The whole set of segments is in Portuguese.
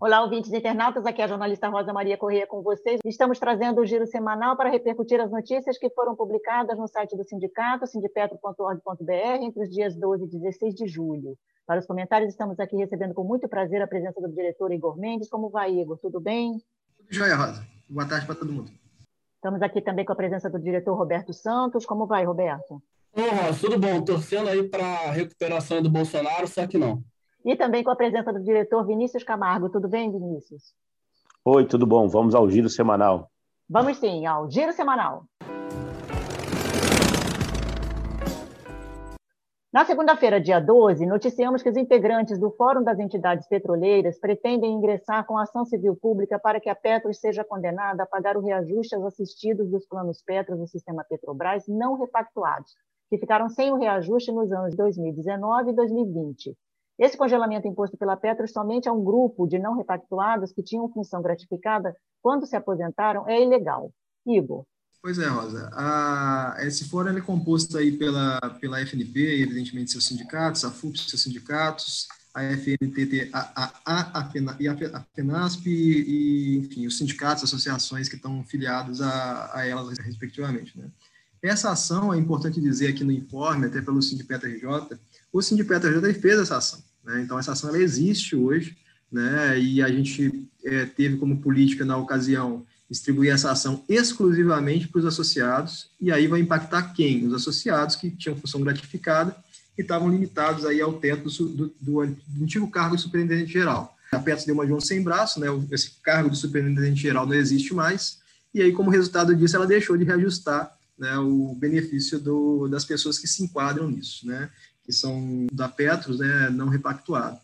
Olá, ouvintes internautas, aqui é a jornalista Rosa Maria Corrêa com vocês. Estamos trazendo o giro semanal para repercutir as notícias que foram publicadas no site do sindicato, sindipetro.org.br, entre os dias 12 e 16 de julho. Para os comentários, estamos aqui recebendo com muito prazer a presença do diretor Igor Mendes. Como vai, Igor? Tudo bem? Tudo jóia, Rosa. Boa tarde para todo mundo. Estamos aqui também com a presença do diretor Roberto Santos. Como vai, Roberto? Ô, Rosa, tudo bom. Torcendo aí para a recuperação do Bolsonaro, só que não. E também com a presença do diretor Vinícius Camargo. Tudo bem, Vinícius? Oi, tudo bom? Vamos ao giro semanal. Vamos sim, ao giro semanal. Na segunda-feira, dia 12, noticiamos que os integrantes do Fórum das Entidades Petroleiras pretendem ingressar com ação civil pública para que a Petros seja condenada a pagar o reajuste aos assistidos dos planos Petros do sistema Petrobras não repactuados, que ficaram sem o reajuste nos anos 2019 e 2020. Esse congelamento imposto pela Petros somente a um grupo de não repactuados que tinham função gratificada quando se aposentaram é ilegal. Igor. Pois é, Rosa. A, esse fórum é composto aí pela, pela FNP, evidentemente seus sindicatos, a FUP, seus sindicatos, a FNTT, a, a, a, a FENASP e, enfim, os sindicatos, associações que estão filiados a, a elas respectivamente. Né? Essa ação, é importante dizer aqui no informe, até pelo Sindicato RJ, o Sindicato RJ fez essa ação. Né? Então, essa ação ela existe hoje, né? e a gente é, teve como política, na ocasião, distribuir essa ação exclusivamente para os associados, e aí vai impactar quem? Os associados que tinham função gratificada e estavam limitados aí ao teto do, do, do, antigo cargo de superintendente geral. A Petros deu uma de um sem braço, né? esse cargo de superintendente geral não existe mais, e aí, como resultado disso, ela deixou de reajustar né, o benefício do, das pessoas que se enquadram nisso. Né? que são da Petros, né, não repactuado,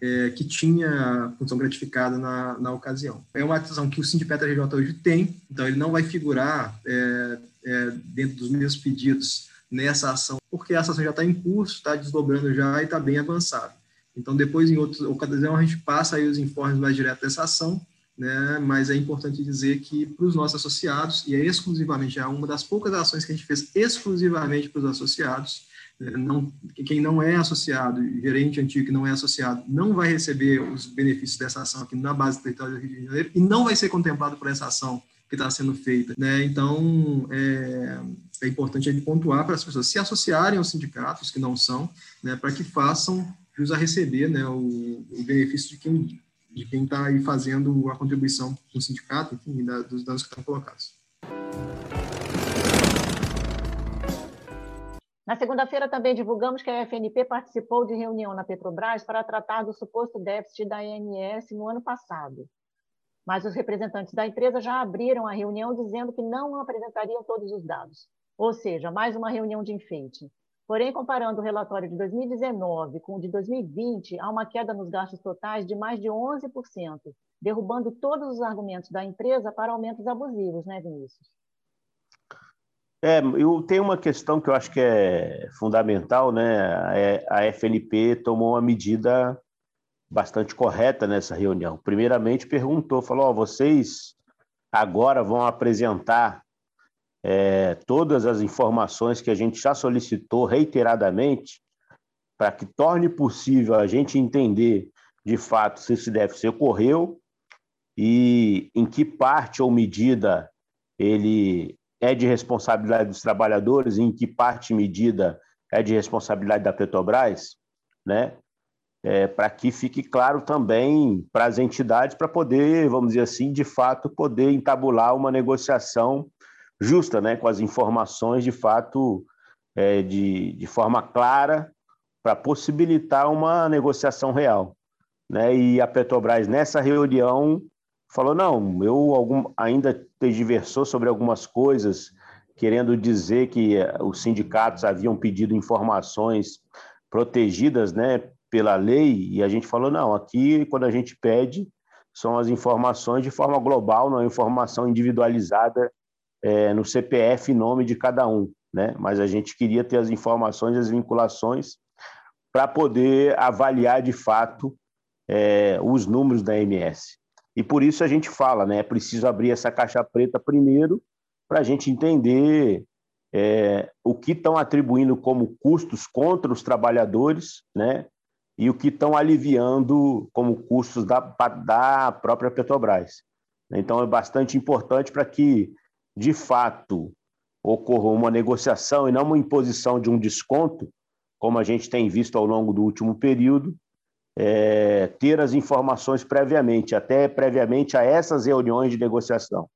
é, que tinha função gratificada na, na ocasião. É uma decisão que o Sindicato RJ hoje tem, então ele não vai figurar é, é, dentro dos meus pedidos nessa ação, porque essa ação já está em curso, está desdobrando já e está bem avançada. Então, depois, em outra ocasião, a gente passa aí os informes mais diretos dessa ação, né? mas é importante dizer que para os nossos associados, e é exclusivamente, é uma das poucas ações que a gente fez exclusivamente para os associados, não, quem não é associado, gerente antigo que não é associado, não vai receber os benefícios dessa ação aqui na base do território do Rio de Janeiro e não vai ser contemplado por essa ação que está sendo feita. Né? Então, é, é importante gente pontuar para as pessoas se associarem aos sindicatos, que não são, né, para que façam jus a receber né, o, o benefício de quem de quem está aí fazendo a contribuição no sindicato, enfim, da, dos danos que estão colocados. Na segunda-feira, também divulgamos que a FNP participou de reunião na Petrobras para tratar do suposto déficit da INS no ano passado. Mas os representantes da empresa já abriram a reunião dizendo que não apresentariam todos os dados. Ou seja, mais uma reunião de enfeite. Porém, comparando o relatório de 2019 com o de 2020, há uma queda nos gastos totais de mais de 11%, derrubando todos os argumentos da empresa para aumentos abusivos, né, Vinícius? É, eu tenho uma questão que eu acho que é fundamental, né? É, a FNP tomou uma medida bastante correta nessa reunião. Primeiramente, perguntou, falou: oh, vocês agora vão apresentar é, todas as informações que a gente já solicitou reiteradamente para que torne possível a gente entender de fato se esse déficit ocorreu e em que parte ou medida ele é de responsabilidade dos trabalhadores, em que parte medida é de responsabilidade da Petrobras, né? É, para que fique claro também para as entidades, para poder, vamos dizer assim, de fato, poder entabular uma negociação justa, né, com as informações de fato é, de, de forma clara, para possibilitar uma negociação real. Né? E a Petrobras, nessa reunião, falou: não, eu algum, ainda diversou sobre algumas coisas, querendo dizer que eh, os sindicatos haviam pedido informações protegidas né, pela lei, e a gente falou: não, aqui, quando a gente pede, são as informações de forma global, não é informação individualizada é, no CPF nome de cada um, né? Mas a gente queria ter as informações, as vinculações para poder avaliar de fato é, os números da MS. E por isso a gente fala, né? É preciso abrir essa caixa preta primeiro para a gente entender é, o que estão atribuindo como custos contra os trabalhadores, né? E o que estão aliviando como custos da, da própria Petrobras. Então é bastante importante para que, de fato, ocorra uma negociação e não uma imposição de um desconto, como a gente tem visto ao longo do último período, é, ter as informações previamente, até previamente a essas reuniões de negociação.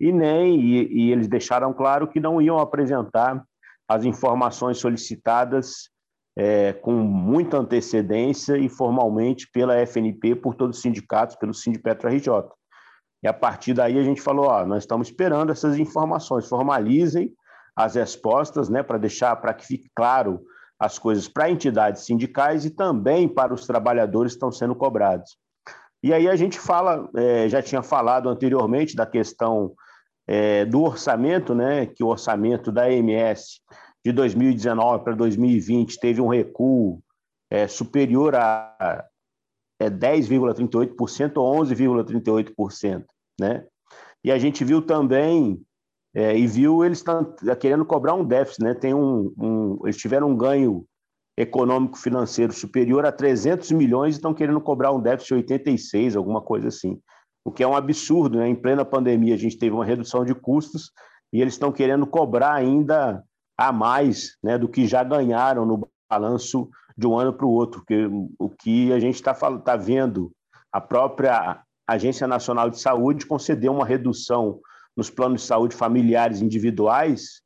E nem e, e eles deixaram claro que não iam apresentar as informações solicitadas é, com muita antecedência e formalmente pela FNP, por todos os sindicatos, pelo Sindipetro RJ. E a partir daí a gente falou, ó, nós estamos esperando essas informações, formalizem as respostas, né, para deixar, para que fique claro as coisas para entidades sindicais e também para os trabalhadores que estão sendo cobrados. E aí a gente fala, é, já tinha falado anteriormente da questão é, do orçamento, né, que o orçamento da AMS de 2019 para 2020 teve um recuo é, superior a é, 10,38% ou 11,38%, né? E a gente viu também é, e viu eles estão querendo cobrar um déficit, né? Tem um, um, eles tiveram um ganho econômico financeiro superior a 300 milhões e estão querendo cobrar um déficit de 86, alguma coisa assim. O que é um absurdo, né? Em plena pandemia a gente teve uma redução de custos e eles estão querendo cobrar ainda a mais, né, do que já ganharam no balanço de um ano para o outro, porque o que a gente está tá vendo, a própria Agência Nacional de Saúde concedeu uma redução nos planos de saúde familiares individuais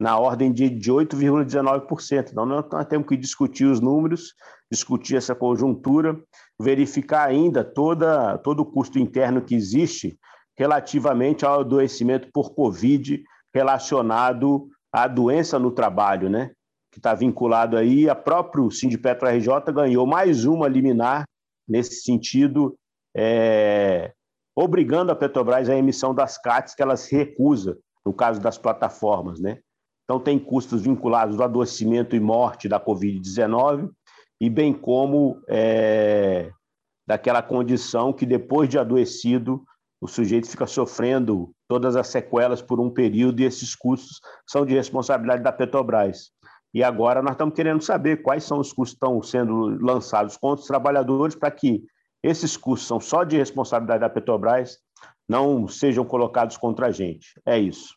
na ordem de, de 8,19%. Então, nós temos que discutir os números, discutir essa conjuntura, verificar ainda toda, todo o custo interno que existe relativamente ao adoecimento por Covid relacionado à doença no trabalho, né? que está vinculado aí, a próprio Sindipetro RJ ganhou mais uma liminar nesse sentido, é, obrigando a Petrobras à emissão das CATs que ela se recusa, no caso das plataformas, né? Então, tem custos vinculados ao adoecimento e morte da Covid-19, e bem como é, daquela condição que, depois de adoecido, o sujeito fica sofrendo todas as sequelas por um período, e esses custos são de responsabilidade da Petrobras. E agora nós estamos querendo saber quais são os custos que estão sendo lançados contra os trabalhadores para que esses custos são só de responsabilidade da Petrobras, não sejam colocados contra a gente. É isso.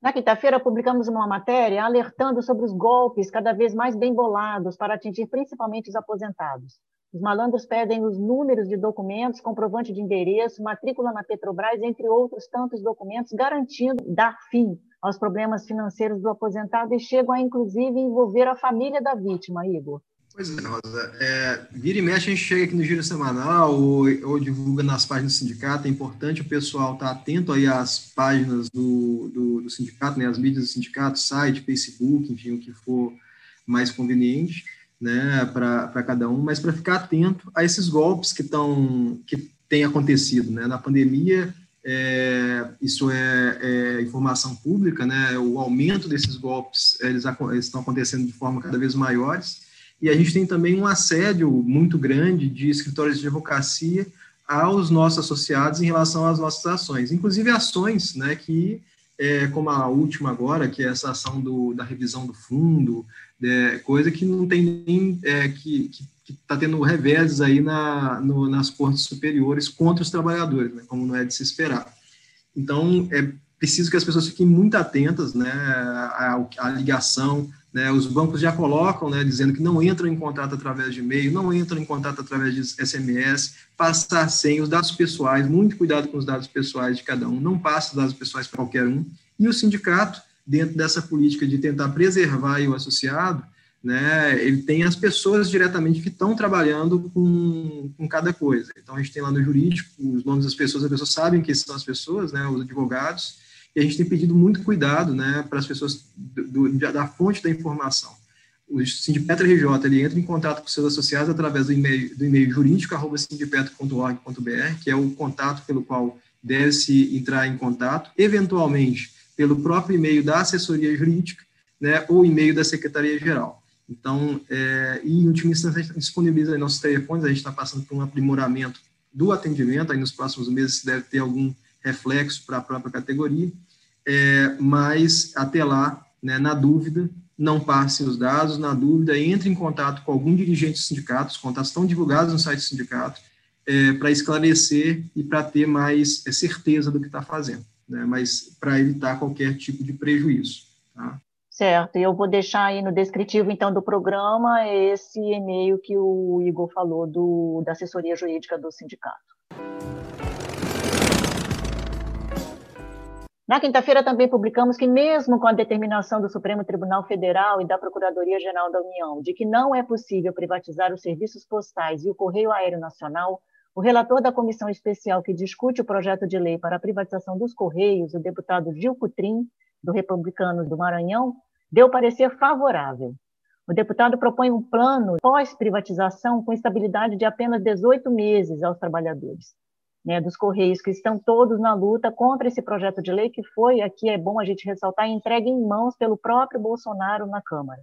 Na quinta-feira, publicamos uma matéria alertando sobre os golpes cada vez mais bem bolados para atingir principalmente os aposentados. Os malandros pedem os números de documentos, comprovante de endereço, matrícula na Petrobras, entre outros tantos documentos, garantindo dar fim aos problemas financeiros do aposentado e chegam a, inclusive, envolver a família da vítima, Igor. Pois é, Rosa. É, vira e mexe, a gente chega aqui no Giro Semanal ou, ou divulga nas páginas do sindicato. É importante o pessoal estar atento aí às páginas do, do, do sindicato, né, as mídias do sindicato, site, Facebook, enfim, o que for mais conveniente né, para cada um, mas para ficar atento a esses golpes que estão que têm acontecido, né? Na pandemia, é, isso é, é, informação pública, né? O aumento desses golpes eles, eles, estão acontecendo de forma cada vez maiores e a gente tem também um assédio muito grande de escritórios de advocacia aos nossos associados em relação às nossas ações, inclusive ações, né? Que é, como a última agora, que é essa ação do, da revisão do fundo, é, coisa que não tem nem é, que está tendo reveses aí na, no, nas cortes superiores contra os trabalhadores, né, como não é de se esperar. Então, é preciso que as pessoas fiquem muito atentas né, à, à ligação. Né, os bancos já colocam, né, dizendo que não entram em contato através de e-mail, não entram em contato através de SMS, passar sem os dados pessoais, muito cuidado com os dados pessoais de cada um, não passa os dados pessoais para qualquer um. E o sindicato, dentro dessa política de tentar preservar o associado, né, ele tem as pessoas diretamente que estão trabalhando com, com cada coisa. Então, a gente tem lá no jurídico os nomes das pessoas, as pessoas sabem quem são as pessoas, né, os advogados, e a gente tem pedido muito cuidado né, para as pessoas do, do, da fonte da informação. o Sindipetro RJ ele entra em contato com seus associados através do e-mail, jurídico.sindipetro.org.br, que é o contato pelo qual deve-se entrar em contato, eventualmente pelo próprio e-mail da assessoria jurídica, né, ou e-mail da Secretaria-Geral. Então, é, e em última instância, a gente disponibiliza nossos telefones, a gente está passando por um aprimoramento do atendimento, aí nos próximos meses deve ter algum reflexo para a própria categoria, é, mas até lá, né, na dúvida, não passem os dados, na dúvida, entre em contato com algum dirigente do sindicato, os contatos estão divulgados no site do sindicato, é, para esclarecer e para ter mais é, certeza do que está fazendo, né, mas para evitar qualquer tipo de prejuízo. Tá? Certo, eu vou deixar aí no descritivo, então, do programa esse e-mail que o Igor falou do, da assessoria jurídica do sindicato. Na quinta-feira também publicamos que, mesmo com a determinação do Supremo Tribunal Federal e da Procuradoria-Geral da União de que não é possível privatizar os serviços postais e o Correio Aéreo Nacional, o relator da comissão especial que discute o projeto de lei para a privatização dos Correios, o deputado Gil Cutrim, do Republicano do Maranhão, deu parecer favorável. O deputado propõe um plano pós-privatização com estabilidade de apenas 18 meses aos trabalhadores né, dos Correios, que estão todos na luta contra esse projeto de lei que foi, aqui é bom a gente ressaltar, entregue em mãos pelo próprio Bolsonaro na Câmara.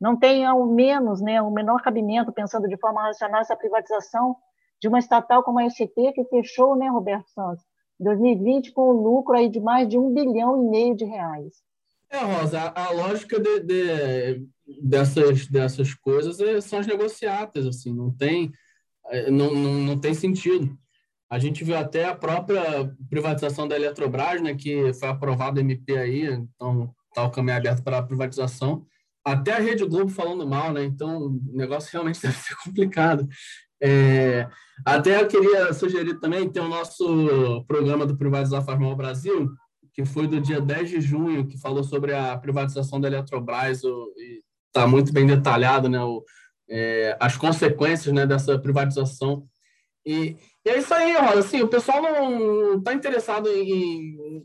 Não tem, ao menos, né, o menor cabimento, pensando de forma racional, essa privatização de uma estatal como a ST, que fechou, né, Roberto Santos, 2020 com um lucro aí de mais de um bilhão e meio de reais. É, Rosa, a, a lógica de, de, dessas, dessas coisas é, são as negociatas, assim, não tem, é, não, não, não tem sentido. A gente viu até a própria privatização da Eletrobras, né, que foi aprovado MP aí, então está o caminho aberto para a privatização. Até a Rede Globo falando mal, né? Então o negócio realmente deve ser complicado. É, até eu queria sugerir também, tem o nosso programa do Privatizar Faz Mal Brasil, que foi do dia 10 de junho, que falou sobre a privatização da Eletrobras, está muito bem detalhado, né, o, é, as consequências né, dessa privatização. E, e é isso aí, Rosa, assim, o pessoal não está interessado em,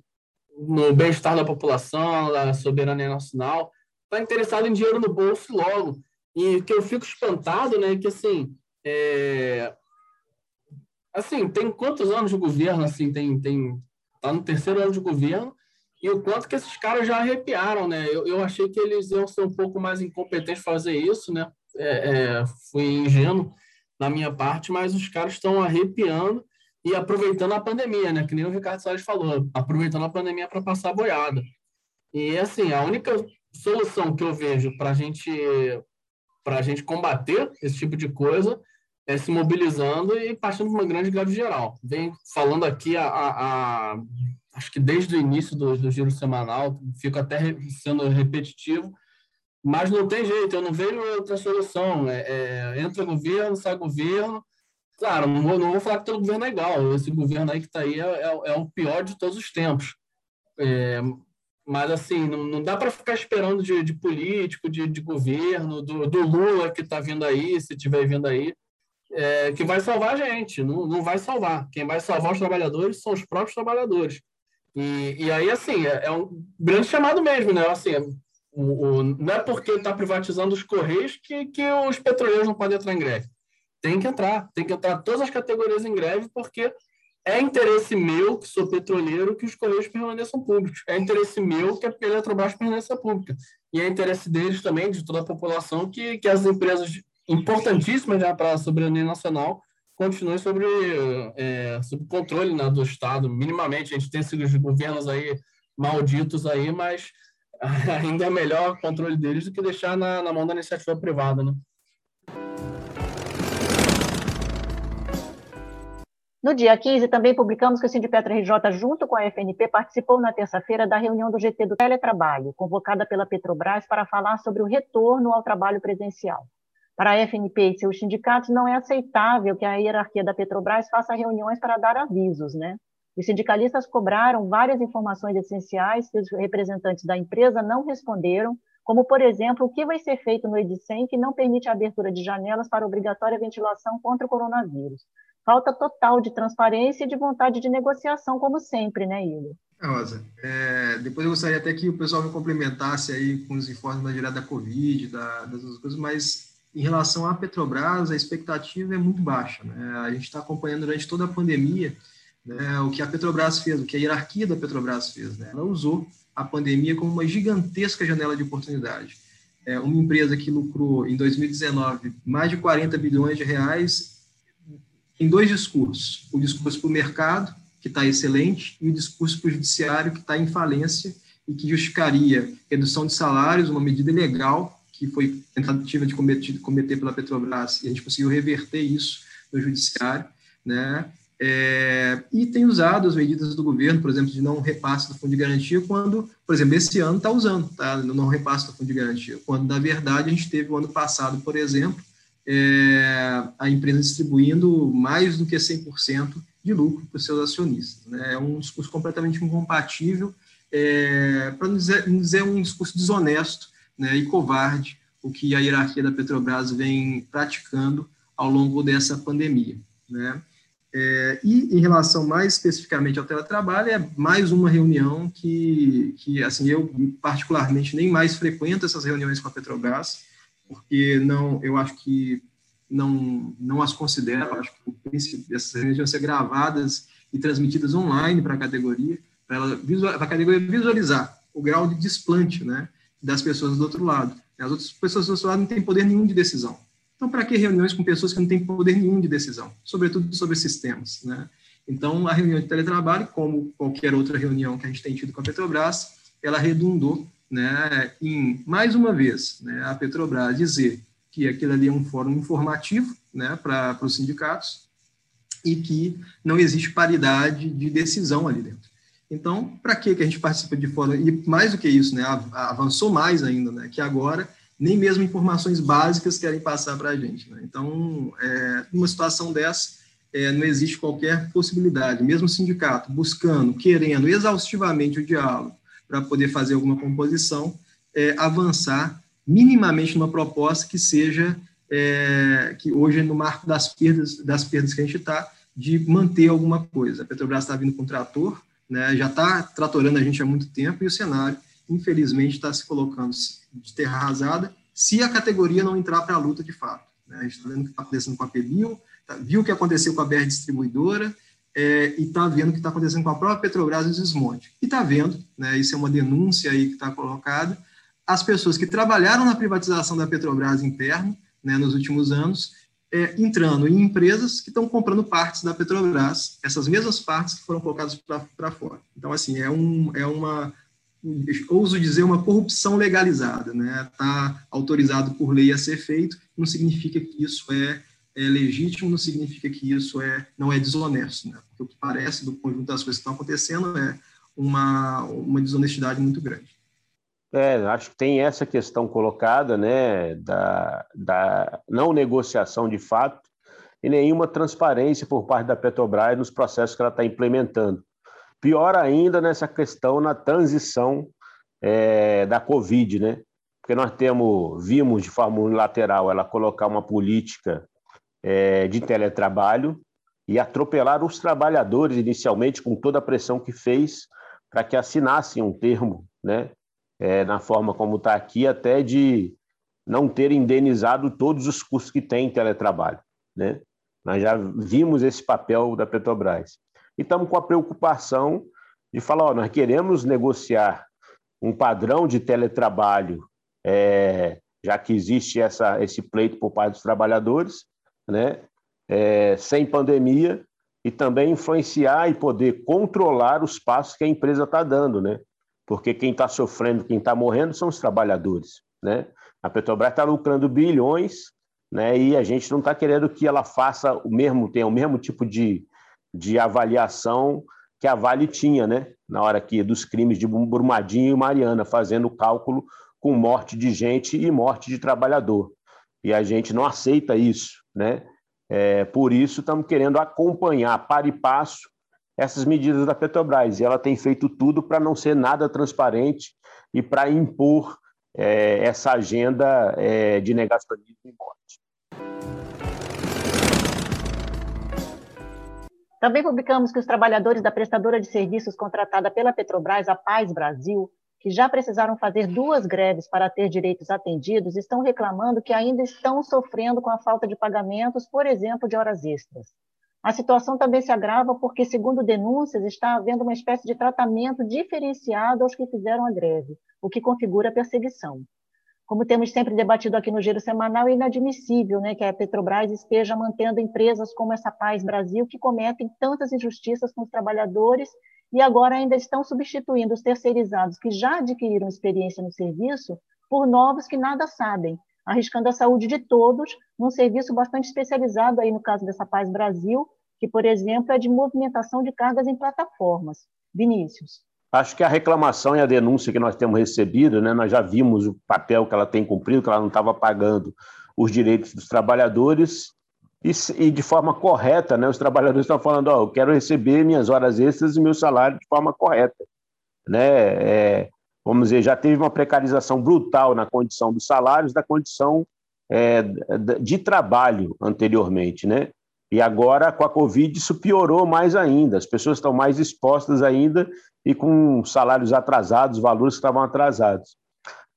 no bem-estar da população, da soberania nacional, está interessado em dinheiro no bolso logo. E que eu fico espantado, né, que assim, é, assim, tem quantos anos de governo, assim, tem, tem Está no terceiro ano de governo e o quanto que esses caras já arrepiaram, né? Eu, eu achei que eles iam ser um pouco mais incompetentes fazer isso, né? É, é, fui ingênuo na minha parte, mas os caras estão arrepiando e aproveitando a pandemia, né? Que nem o Ricardo Salles falou, aproveitando a pandemia para passar a boiada. E assim, a única solução que eu vejo para gente, a gente combater esse tipo de coisa é, se mobilizando e partindo de uma grande greve geral. Vem falando aqui a, a, a acho que desde o início do, do, giro semanal, fico até sendo repetitivo, mas não tem jeito, eu não vejo outra solução. É, é, entra governo, sai governo. Claro, não vou, não vou falar que todo governo é igual, esse governo aí que está aí é, é, é, o pior de todos os tempos. É, mas, assim, não, não dá para ficar esperando de, de político, de, de governo, do, do Lula que está vindo aí, se estiver vindo aí é, que vai salvar a gente, não, não vai salvar. Quem vai salvar os trabalhadores são os próprios trabalhadores. E, e aí, assim, é, é um grande chamado mesmo, né? Assim, o, o, não é porque está privatizando os Correios que, que os petroleiros não podem entrar em greve. Tem que entrar, tem que entrar todas as categorias em greve, porque é interesse meu, que sou petroleiro, que os Correios permaneçam públicos. É interesse meu que a Eletrobras permaneça pública. E é interesse deles também, de toda a população, que, que as empresas importantíssima já para a soberania nacional, continue sobre, é, sobre controle né, do Estado, minimamente. A gente tem esses governos aí malditos aí, mas ainda é melhor o controle deles do que deixar na, na mão da iniciativa privada, né? No dia 15, também publicamos que o Sindipetra RJ, junto com a FNP, participou na terça-feira da reunião do GT do Teletrabalho, convocada pela Petrobras para falar sobre o retorno ao trabalho presencial. Para a FNP e seus sindicatos, não é aceitável que a hierarquia da Petrobras faça reuniões para dar avisos, né? Os sindicalistas cobraram várias informações essenciais que os representantes da empresa não responderam, como, por exemplo, o que vai ser feito no Edicem que não permite a abertura de janelas para obrigatória ventilação contra o coronavírus. Falta total de transparência e de vontade de negociação, como sempre, né, Igor? É, Rosa, é, depois eu gostaria até que o pessoal me complementasse aí com os informes da direto da Covid, da, das outras coisas, mas em relação à Petrobras, a expectativa é muito baixa. Né? A gente está acompanhando durante toda a pandemia né, o que a Petrobras fez, o que a hierarquia da Petrobras fez. Né? Ela usou a pandemia como uma gigantesca janela de oportunidade. É uma empresa que lucrou em 2019 mais de 40 bilhões de reais em dois discursos: o discurso para o mercado que está excelente, e o discurso para o judiciário, que está em falência e que justificaria redução de salários, uma medida legal que foi tentativa de cometer, cometer pela Petrobras, e a gente conseguiu reverter isso no judiciário, né? É, e tem usado as medidas do governo, por exemplo, de não repasse do fundo de garantia, quando, por exemplo, esse ano está usando, tá? não repasse do fundo de garantia, quando, na verdade, a gente teve o ano passado, por exemplo, é, a empresa distribuindo mais do que 100% de lucro para os seus acionistas. Né? É um discurso completamente incompatível, é, para não não dizer um discurso desonesto né, e covarde, o que a hierarquia da Petrobras vem praticando ao longo dessa pandemia. Né? É, e em relação mais especificamente ao teletrabalho, é mais uma reunião que, que assim, eu particularmente nem mais frequento essas reuniões com a Petrobras, porque não, eu acho que não, não as considero, acho que essas reuniões vão ser gravadas e transmitidas online para a categoria, para a categoria visualizar o grau de desplante né, das pessoas do outro lado. As outras pessoas do outro lado não têm poder nenhum de decisão. Então, para que reuniões com pessoas que não têm poder nenhum de decisão, sobretudo sobre sistemas? Né? Então, a reunião de teletrabalho, como qualquer outra reunião que a gente tem tido com a Petrobras, ela redundou né, em, mais uma vez, né, a Petrobras dizer que aquilo ali é um fórum informativo né, para os sindicatos e que não existe paridade de decisão ali dentro. Então, para que a gente participa de fórum? E mais do que isso, né, avançou mais ainda, né, que agora nem mesmo informações básicas querem passar para a gente. Né? Então, é, numa situação dessa, é, não existe qualquer possibilidade, mesmo o sindicato buscando, querendo exaustivamente o diálogo para poder fazer alguma composição, é, avançar minimamente numa proposta que seja, é, que hoje é no marco das perdas, das perdas que a gente está, de manter alguma coisa. A Petrobras está vindo com um trator, né, já está tratorando a gente há muito tempo, e o cenário, infelizmente, está se colocando de terra arrasada, se a categoria não entrar para a luta de fato. Né? A gente está vendo o que está acontecendo com a Pebio, tá, viu o que aconteceu com a BR Distribuidora, é, e está vendo o que está acontecendo com a própria Petrobras e o desmonte. E está vendo, né, isso é uma denúncia aí que está colocada, as pessoas que trabalharam na privatização da Petrobras interna, né, nos últimos anos, é, entrando em empresas que estão comprando partes da Petrobras, essas mesmas partes que foram colocadas para fora. Então, assim, é, um, é uma, ouso dizer, uma corrupção legalizada. Está né? Tá autorizado por lei a ser feito, não significa que isso é, é legítimo, não significa que isso é, não é desonesto. Né? Porque o que parece, do conjunto das coisas que estão acontecendo, é uma, uma desonestidade muito grande. É, acho que tem essa questão colocada, né, da, da não negociação de fato e nenhuma transparência por parte da Petrobras nos processos que ela está implementando. Pior ainda nessa questão na transição é, da Covid, né? Porque nós temos, vimos de forma unilateral ela colocar uma política é, de teletrabalho e atropelar os trabalhadores inicialmente com toda a pressão que fez para que assinassem um termo, né? É, na forma como está aqui, até de não ter indenizado todos os custos que tem em teletrabalho. Né? Nós já vimos esse papel da Petrobras. E estamos com a preocupação de falar: ó, nós queremos negociar um padrão de teletrabalho, é, já que existe essa, esse pleito por parte dos trabalhadores, né? É, sem pandemia, e também influenciar e poder controlar os passos que a empresa está dando, né? Porque quem está sofrendo, quem está morrendo são os trabalhadores. Né? A Petrobras está lucrando bilhões né, e a gente não está querendo que ela faça o mesmo, tenha o mesmo tipo de, de avaliação que a Vale tinha, né, na hora que dos crimes de Brumadinho e Mariana, fazendo cálculo com morte de gente e morte de trabalhador. E a gente não aceita isso, né? É, por isso, estamos querendo acompanhar para e passo essas medidas da Petrobras. E ela tem feito tudo para não ser nada transparente e para impor é, essa agenda é, de negacionismo e morte. Também publicamos que os trabalhadores da prestadora de serviços contratada pela Petrobras, a Paz Brasil, que já precisaram fazer duas greves para ter direitos atendidos, estão reclamando que ainda estão sofrendo com a falta de pagamentos, por exemplo, de horas extras. A situação também se agrava porque, segundo denúncias, está havendo uma espécie de tratamento diferenciado aos que fizeram a greve, o que configura perseguição. Como temos sempre debatido aqui no Giro Semanal, é inadmissível né, que a Petrobras esteja mantendo empresas como essa Paz Brasil, que cometem tantas injustiças com os trabalhadores e agora ainda estão substituindo os terceirizados que já adquiriram experiência no serviço por novos que nada sabem, arriscando a saúde de todos num serviço bastante especializado aí no caso dessa Paz Brasil, que, por exemplo, é de movimentação de cargas em plataformas. Vinícius. Acho que a reclamação e a denúncia que nós temos recebido, né, nós já vimos o papel que ela tem cumprido, que ela não estava pagando os direitos dos trabalhadores, e, e, de forma correta, né, os trabalhadores estão falando, oh, eu quero receber minhas horas extras e meu salário de forma correta. Né? É, vamos dizer, já teve uma precarização brutal na condição dos salários, da condição é, de trabalho anteriormente, né? E agora, com a Covid, isso piorou mais ainda. As pessoas estão mais expostas ainda e com salários atrasados, valores que estavam atrasados.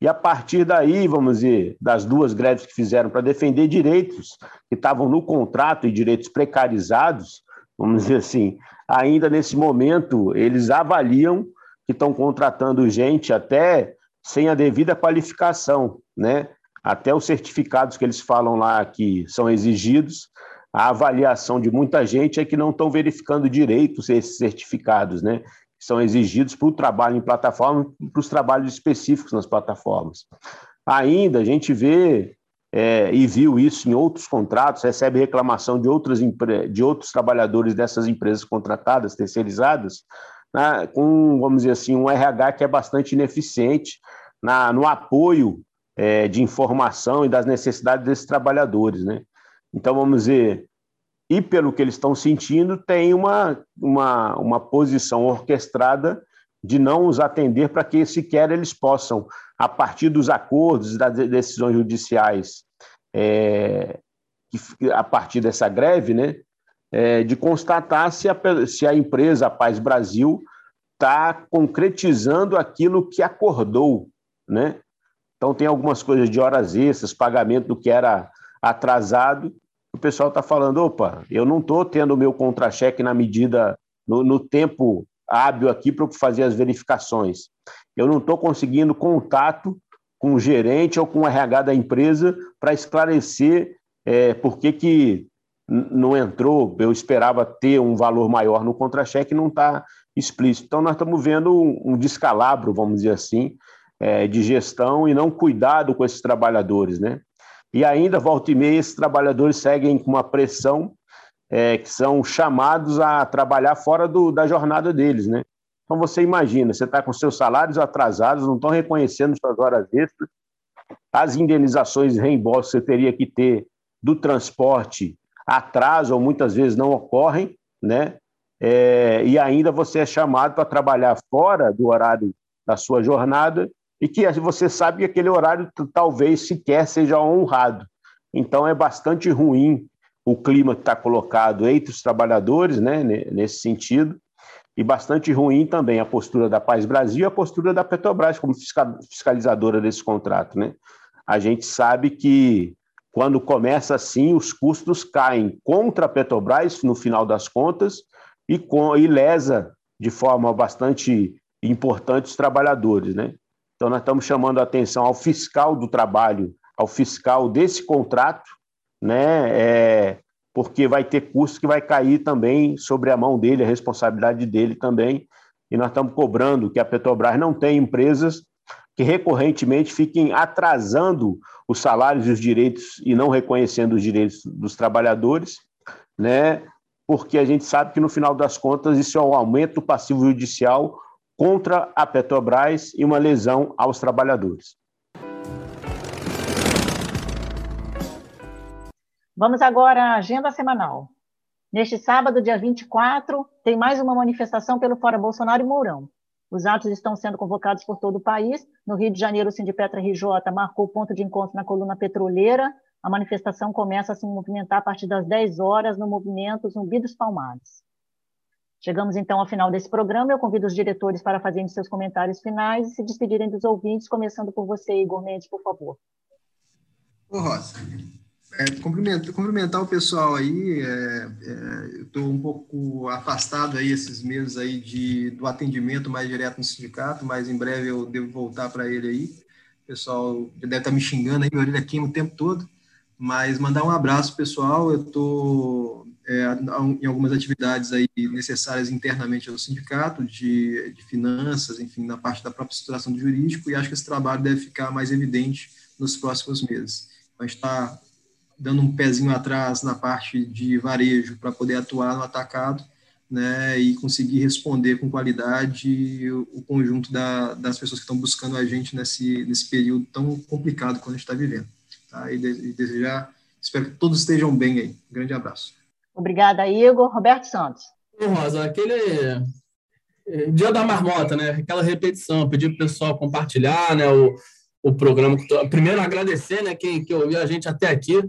E a partir daí, vamos dizer, das duas greves que fizeram para defender direitos que estavam no contrato e direitos precarizados, vamos dizer assim, ainda nesse momento, eles avaliam que estão contratando gente até sem a devida qualificação, né? Até os certificados que eles falam lá que são exigidos, a avaliação de muita gente é que não estão verificando direito esses certificados, né? Que são exigidos para o trabalho em plataforma para os trabalhos específicos nas plataformas. Ainda a gente vê é, e viu isso em outros contratos, recebe reclamação de, outras de outros trabalhadores dessas empresas contratadas, terceirizadas, né, com, vamos dizer assim, um RH que é bastante ineficiente na, no apoio é, de informação e das necessidades desses trabalhadores. Né? Então, vamos dizer, e pelo que eles estão sentindo, tem uma, uma, uma posição orquestrada de não os atender para que sequer eles possam, a partir dos acordos das decisões judiciais, é, a partir dessa greve, né, é, de constatar se a, se a empresa a Paz Brasil está concretizando aquilo que acordou, né? Então tem algumas coisas de horas extras, pagamento do que era atrasado, o pessoal está falando, opa, eu não estou tendo o meu contra-cheque na medida, no, no tempo hábil aqui para fazer as verificações. Eu não estou conseguindo contato com o gerente ou com o RH da empresa para esclarecer é, por que, que não entrou, eu esperava ter um valor maior no contra-cheque, não está explícito. Então, nós estamos vendo um, descalabro, vamos dizer assim, é, de gestão e não cuidado com esses trabalhadores, né? E ainda, volta e meia, esses trabalhadores seguem com uma pressão é, que são chamados a trabalhar fora do, da jornada deles, né? Então, você imagina, você está com seus salários atrasados, não estão reconhecendo suas horas extras, as indenizações e reembolsos que você teria que ter do transporte atrasam muitas vezes não ocorrem, né? É, e ainda você é chamado para trabalhar fora do horário da sua jornada e que você sabe que aquele horário talvez sequer seja honrado. Então é bastante ruim o clima que está colocado entre os trabalhadores, né, nesse sentido, e bastante ruim também a postura da Paz Brasil e a postura da Petrobras como fiscalizadora desse contrato. Né? A gente sabe que quando começa assim, os custos caem contra a Petrobras, no final das contas, e, com, e lesa de forma bastante importante os trabalhadores. Né? Então, nós estamos chamando a atenção ao fiscal do trabalho, ao fiscal desse contrato, né? É, porque vai ter custos que vai cair também sobre a mão dele, a responsabilidade dele também. E nós estamos cobrando que a Petrobras não tem empresas que recorrentemente fiquem atrasando os salários e os direitos e não reconhecendo os direitos dos trabalhadores, né? Porque a gente sabe que no final das contas isso é um aumento do passivo judicial contra a Petrobras e uma lesão aos trabalhadores. Vamos agora à agenda semanal. Neste sábado, dia 24, tem mais uma manifestação pelo Fora Bolsonaro e Mourão. Os atos estão sendo convocados por todo o país. No Rio de Janeiro, o Sindipetra RJ marcou o ponto de encontro na coluna petroleira. A manifestação começa a se movimentar a partir das 10 horas no movimento Zumbi dos Palmares. Chegamos então ao final desse programa. Eu convido os diretores para fazerem seus comentários finais e se despedirem dos ouvintes, começando por você, Igor Mendes, por favor. Ô, Rosa, é, cumprimentar, cumprimentar o pessoal aí. É, é, estou um pouco afastado aí esses meses aí de, do atendimento mais direto no sindicato, mas em breve eu devo voltar para ele aí. O pessoal já deve estar tá me xingando aí, minha orelha queima o tempo todo. Mas mandar um abraço, pessoal. Eu estou é, em algumas atividades aí necessárias internamente ao sindicato, de, de, finanças, enfim, na parte da própria estruturação do jurídico, e acho que esse trabalho deve ficar mais evidente nos próximos meses. Então, a gente está dando um pezinho atrás na parte de varejo para poder atuar no atacado, né, e conseguir responder com qualidade o, conjunto da, das pessoas que estão buscando a gente nesse, nesse período tão complicado que a gente está vivendo. Tá? E, de, e desejar, espero que todos estejam bem aí. Um grande abraço. Obrigada, Igor. Roberto Santos. Rosa, aquele eh, dia da marmota, né? Aquela repetição, pedir para o pessoal compartilhar, né? O, o programa. Primeiro, agradecer, né? Quem que ouviu a gente até aqui.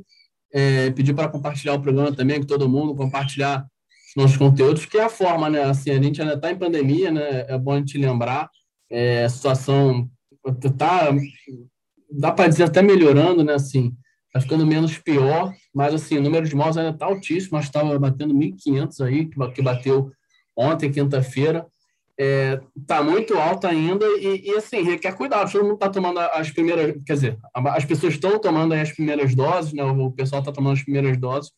É, pedir para compartilhar o programa também, que todo mundo compartilhar os nossos conteúdos, que é a forma, né? Assim, a gente ainda está em pandemia, né? É bom a gente lembrar. É, a situação tá, dá para dizer até melhorando, né? Assim, tá ficando menos pior, mas assim, o número de mortes ainda está altíssimo, mas estava batendo 1.500 aí, que bateu ontem, quinta-feira. É, tá muito alto ainda e, e, assim, requer cuidado. Todo mundo está tomando as primeiras, quer dizer, as pessoas estão tomando as primeiras doses, né? O pessoal está tomando as primeiras doses,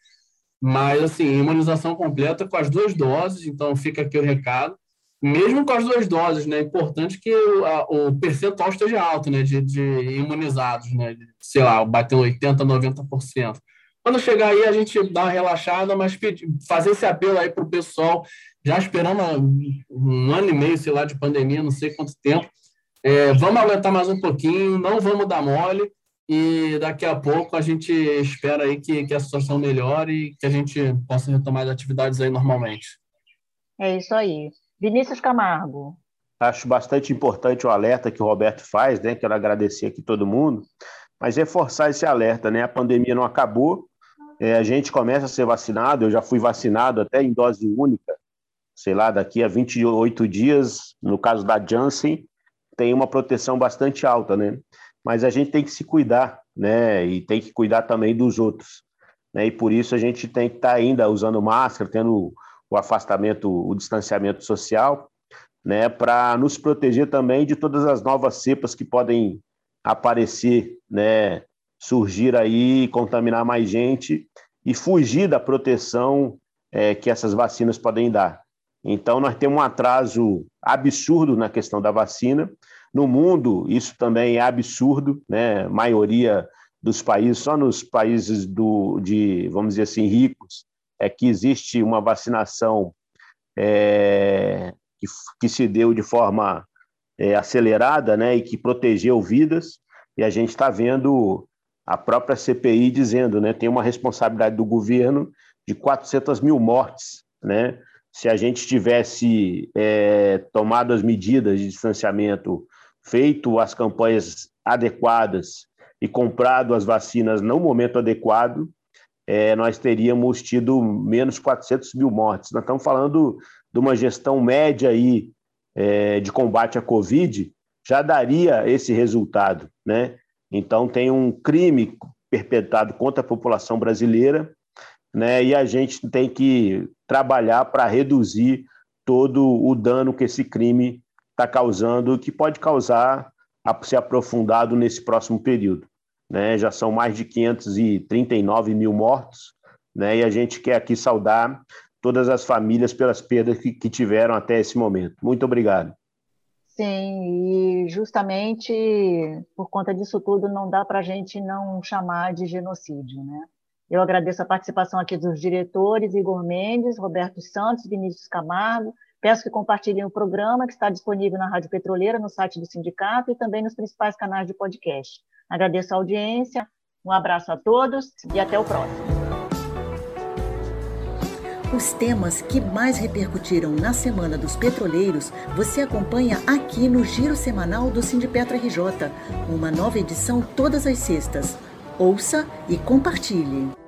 mas assim, imunização completa com as duas doses, então fica aqui o recado mesmo com as duas doses, né? É importante que o, a, o percentual esteja alto, né? De, de imunizados, né? Sei lá, bater 80%, 90%. Quando chegar aí, a gente dá uma relaxada, mas pedir, fazer esse apelo aí para o pessoal, já esperando um ano e meio, sei lá, de pandemia, não sei quanto tempo. É, vamos aguentar mais um pouquinho, não vamos dar mole, e daqui a pouco a gente espera aí que, que a situação melhore e que a gente possa retomar as atividades aí normalmente. É isso aí. Vinícius Camargo. Acho bastante importante o alerta que o Roberto faz, né? Quero agradecer aqui todo mundo, mas reforçar esse alerta, né? A pandemia não acabou, é, a gente começa a ser vacinado, eu já fui vacinado até em dose única, sei lá, daqui a 28 dias, no caso da Janssen, tem uma proteção bastante alta, né? Mas a gente tem que se cuidar, né? E tem que cuidar também dos outros. Né? E por isso a gente tem que estar tá ainda usando máscara, tendo o afastamento, o distanciamento social, né, para nos proteger também de todas as novas cepas que podem aparecer, né, surgir aí, contaminar mais gente e fugir da proteção é, que essas vacinas podem dar. Então, nós temos um atraso absurdo na questão da vacina. No mundo, isso também é absurdo, né? A maioria dos países, só nos países do, de, vamos dizer assim, ricos, é que existe uma vacinação é, que, que, se deu de forma é, acelerada né, e que protegeu vidas, e a gente está vendo a própria CPI dizendo né, tem uma responsabilidade do governo de 400 mil mortes. Né? Se a gente tivesse é, tomado as medidas de distanciamento, feito as campanhas adequadas e comprado as vacinas no momento adequado, é, nós teríamos tido menos 400 mil mortes. Nós estamos falando de uma gestão média aí, é, de combate à Covid, já daria esse resultado. Né? Então, tem um crime perpetrado contra a população brasileira né? e a gente tem que trabalhar para reduzir todo o dano que esse crime está causando, que pode causar a ser aprofundado nesse próximo período né? Já são mais de 539 mil mortos, né? E a gente quer aqui saudar todas as famílias pelas perdas que, que tiveram até esse momento. Muito obrigado. Sim, e justamente por conta disso tudo não dá para a gente não chamar de genocídio, né? Eu agradeço a participação aqui dos diretores Igor Mendes, Roberto Santos, Vinícius Camargo. Peço que compartilhem o programa que está disponível na Rádio Petroleira, no site do sindicato e também nos principais canais de podcast. Agradeço a audiência, um abraço a todos e até o próximo. Os temas que mais repercutiram na Semana dos Petroleiros você acompanha aqui no Giro Semanal do Sindipetro RJ, uma nova edição todas as sextas. Ouça e compartilhe.